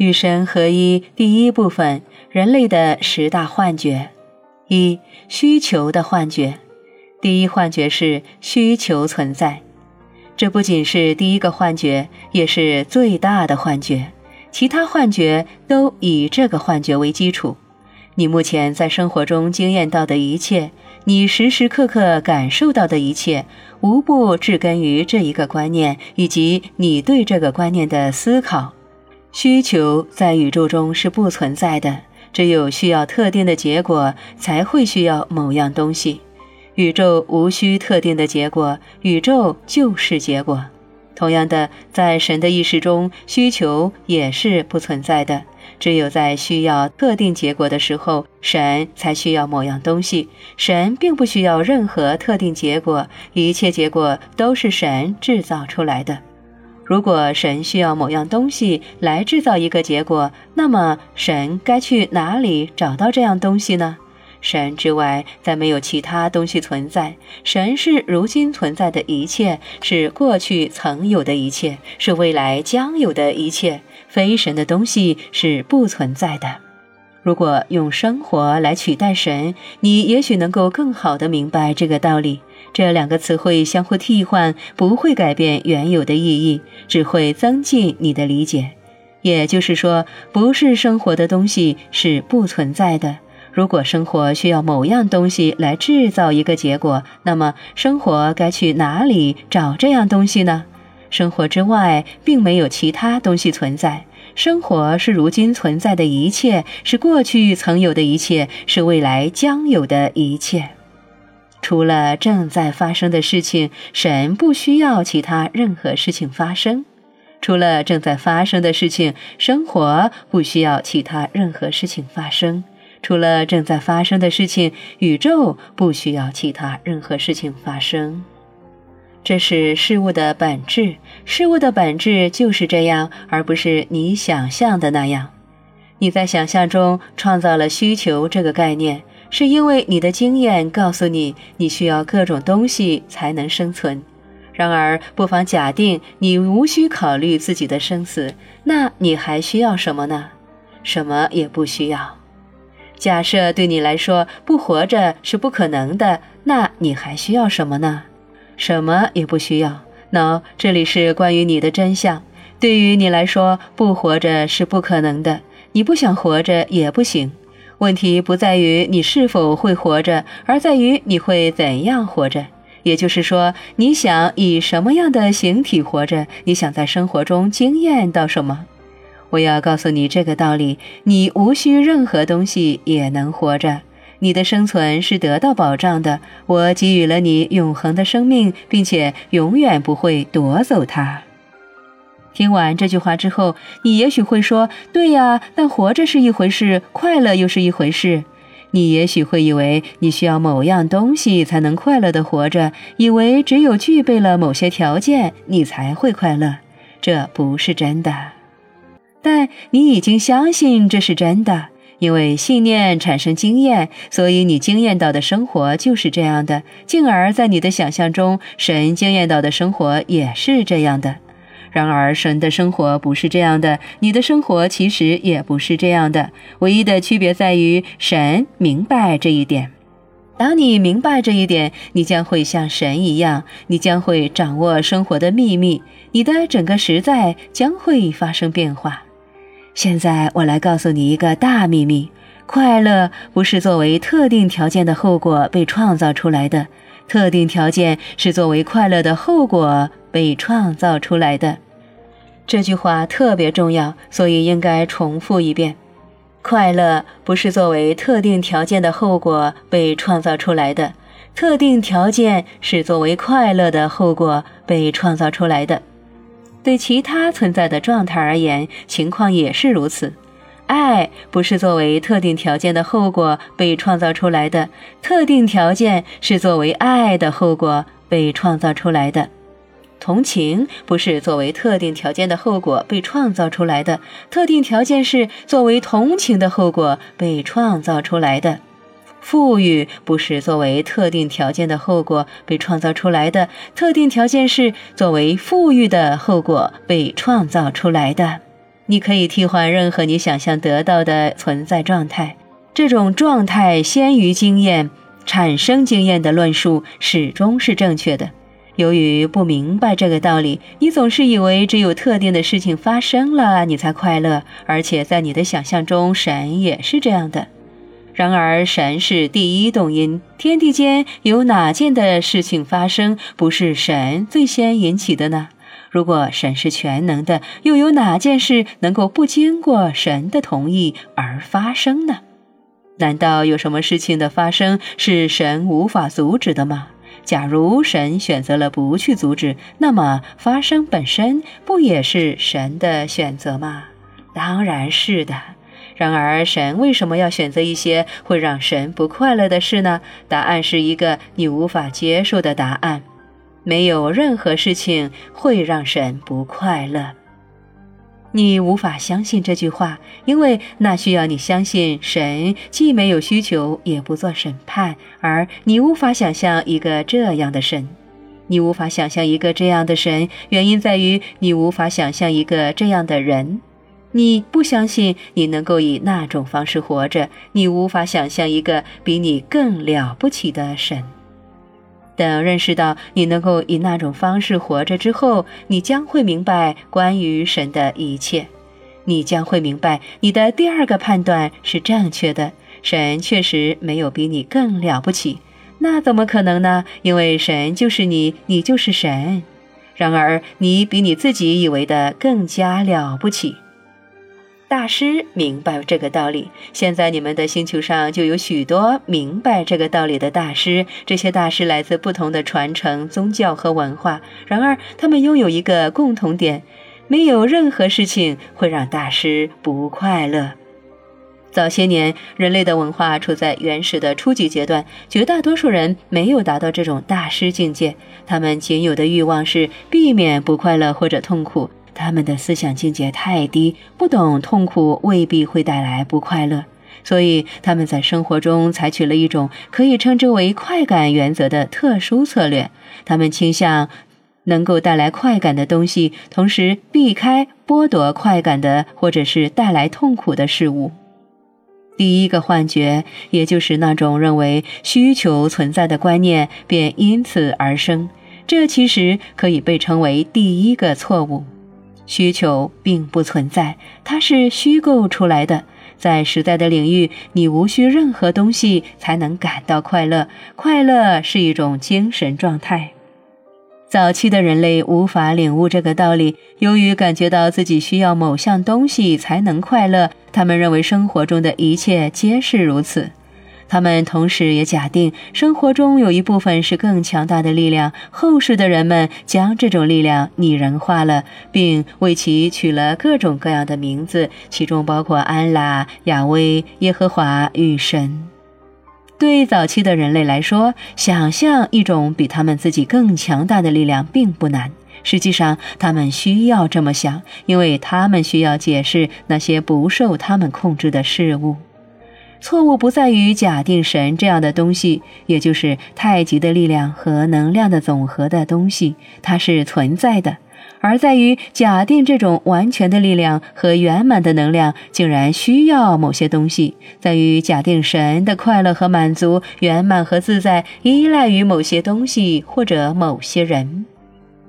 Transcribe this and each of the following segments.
与神合一第一部分：人类的十大幻觉。一、需求的幻觉。第一幻觉是需求存在，这不仅是第一个幻觉，也是最大的幻觉。其他幻觉都以这个幻觉为基础。你目前在生活中经验到的一切，你时时刻刻感受到的一切，无不植根于这一个观念以及你对这个观念的思考。需求在宇宙中是不存在的。只有需要特定的结果，才会需要某样东西。宇宙无需特定的结果，宇宙就是结果。同样的，在神的意识中，需求也是不存在的。只有在需要特定结果的时候，神才需要某样东西。神并不需要任何特定结果，一切结果都是神制造出来的。如果神需要某样东西来制造一个结果，那么神该去哪里找到这样东西呢？神之外再没有其他东西存在。神是如今存在的一切，是过去曾有的一切，是未来将有的一切。非神的东西是不存在的。如果用生活来取代神，你也许能够更好地明白这个道理。这两个词汇相互替换，不会改变原有的意义，只会增进你的理解。也就是说，不是生活的东西是不存在的。如果生活需要某样东西来制造一个结果，那么生活该去哪里找这样东西呢？生活之外并没有其他东西存在。生活是如今存在的一切，是过去曾有的一切，是未来将有的一切。除了正在发生的事情，神不需要其他任何事情发生；除了正在发生的事情，生活不需要其他任何事情发生；除了正在发生的事情，宇宙不需要其他任何事情发生。这是事物的本质，事物的本质就是这样，而不是你想象的那样。你在想象中创造了需求这个概念。是因为你的经验告诉你，你需要各种东西才能生存。然而，不妨假定你无需考虑自己的生死，那你还需要什么呢？什么也不需要。假设对你来说不活着是不可能的，那你还需要什么呢？什么也不需要。喏，这里是关于你的真相。对于你来说，不活着是不可能的。你不想活着也不行。问题不在于你是否会活着，而在于你会怎样活着。也就是说，你想以什么样的形体活着？你想在生活中经验到什么？我要告诉你这个道理：你无需任何东西也能活着，你的生存是得到保障的。我给予了你永恒的生命，并且永远不会夺走它。听完这句话之后，你也许会说：“对呀，但活着是一回事，快乐又是一回事。”你也许会以为你需要某样东西才能快乐的活着，以为只有具备了某些条件，你才会快乐。这不是真的。但你已经相信这是真的，因为信念产生经验，所以你经验到的生活就是这样的。进而，在你的想象中，神经验到的生活也是这样的。然而，神的生活不是这样的，你的生活其实也不是这样的。唯一的区别在于，神明白这一点。当你明白这一点，你将会像神一样，你将会掌握生活的秘密，你的整个实在将会发生变化。现在，我来告诉你一个大秘密：快乐不是作为特定条件的后果被创造出来的，特定条件是作为快乐的后果。被创造出来的这句话特别重要，所以应该重复一遍：快乐不是作为特定条件的后果被创造出来的，特定条件是作为快乐的后果被创造出来的。对其他存在的状态而言，情况也是如此。爱不是作为特定条件的后果被创造出来的，特定条件是作为爱的后果被创造出来的。同情不是作为特定条件的后果被创造出来的，特定条件是作为同情的后果被创造出来的。富裕不是作为特定条件的后果被创造出来的，特定条件是作为富裕的后果被创造出来的。你可以替换任何你想象得到的存在状态。这种状态先于经验产生经验的论述始终是正确的。由于不明白这个道理，你总是以为只有特定的事情发生了你才快乐，而且在你的想象中，神也是这样的。然而，神是第一动因，天地间有哪件的事情发生不是神最先引起的呢？如果神是全能的，又有哪件事能够不经过神的同意而发生呢？难道有什么事情的发生是神无法阻止的吗？假如神选择了不去阻止，那么发生本身不也是神的选择吗？当然是的。然而，神为什么要选择一些会让神不快乐的事呢？答案是一个你无法接受的答案：没有任何事情会让神不快乐。你无法相信这句话，因为那需要你相信神既没有需求，也不做审判。而你无法想象一个这样的神，你无法想象一个这样的神，原因在于你无法想象一个这样的人。你不相信你能够以那种方式活着，你无法想象一个比你更了不起的神。等认识到你能够以那种方式活着之后，你将会明白关于神的一切。你将会明白你的第二个判断是正确的：神确实没有比你更了不起。那怎么可能呢？因为神就是你，你就是神。然而，你比你自己以为的更加了不起。大师明白这个道理，现在你们的星球上就有许多明白这个道理的大师。这些大师来自不同的传承、宗教和文化，然而他们拥有一个共同点：没有任何事情会让大师不快乐。早些年，人类的文化处在原始的初级阶段，绝大多数人没有达到这种大师境界，他们仅有的欲望是避免不快乐或者痛苦。他们的思想境界太低，不懂痛苦未必会带来不快乐，所以他们在生活中采取了一种可以称之为快感原则的特殊策略。他们倾向能够带来快感的东西，同时避开剥夺快感的或者是带来痛苦的事物。第一个幻觉，也就是那种认为需求存在的观念，便因此而生。这其实可以被称为第一个错误。需求并不存在，它是虚构出来的。在实在的领域，你无需任何东西才能感到快乐。快乐是一种精神状态。早期的人类无法领悟这个道理，由于感觉到自己需要某项东西才能快乐，他们认为生活中的一切皆是如此。他们同时也假定生活中有一部分是更强大的力量。后世的人们将这种力量拟人化了，并为其取了各种各样的名字，其中包括安拉、亚威、耶和华与神。对早期的人类来说，想象一种比他们自己更强大的力量并不难。实际上，他们需要这么想，因为他们需要解释那些不受他们控制的事物。错误不在于假定神这样的东西，也就是太极的力量和能量的总和的东西，它是存在的，而在于假定这种完全的力量和圆满的能量竟然需要某些东西，在于假定神的快乐和满足、圆满和自在依赖于某些东西或者某些人。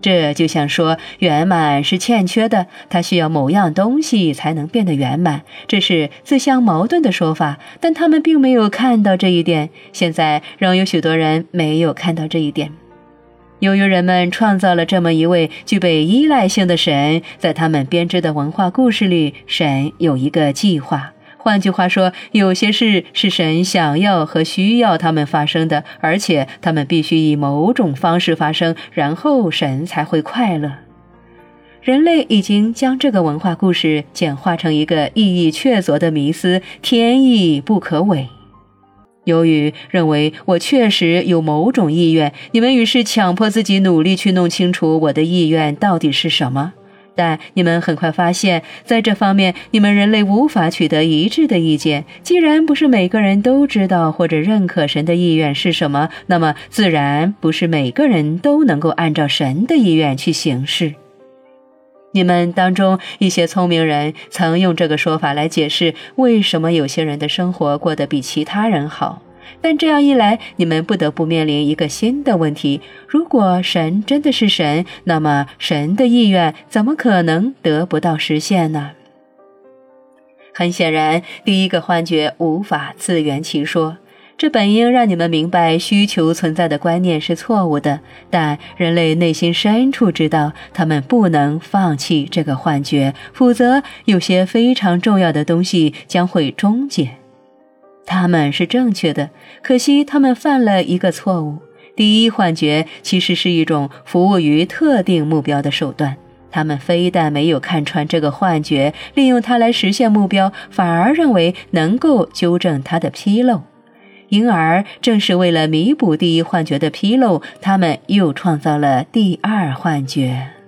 这就像说，圆满是欠缺的，它需要某样东西才能变得圆满，这是自相矛盾的说法。但他们并没有看到这一点，现在仍有许多人没有看到这一点。由于人们创造了这么一位具备依赖性的神，在他们编织的文化故事里，神有一个计划。换句话说，有些事是神想要和需要他们发生的，而且他们必须以某种方式发生，然后神才会快乐。人类已经将这个文化故事简化成一个意义确凿的迷思：天意不可违。由于认为我确实有某种意愿，你们于是强迫自己努力去弄清楚我的意愿到底是什么。但你们很快发现，在这方面，你们人类无法取得一致的意见。既然不是每个人都知道或者认可神的意愿是什么，那么自然不是每个人都能够按照神的意愿去行事。你们当中一些聪明人曾用这个说法来解释为什么有些人的生活过得比其他人好。但这样一来，你们不得不面临一个新的问题：如果神真的是神，那么神的意愿怎么可能得不到实现呢？很显然，第一个幻觉无法自圆其说。这本应让你们明白需求存在的观念是错误的，但人类内心深处知道，他们不能放弃这个幻觉，否则有些非常重要的东西将会终结。他们是正确的，可惜他们犯了一个错误。第一幻觉其实是一种服务于特定目标的手段，他们非但没有看穿这个幻觉，利用它来实现目标，反而认为能够纠正它的纰漏。因而，正是为了弥补第一幻觉的纰漏，他们又创造了第二幻觉。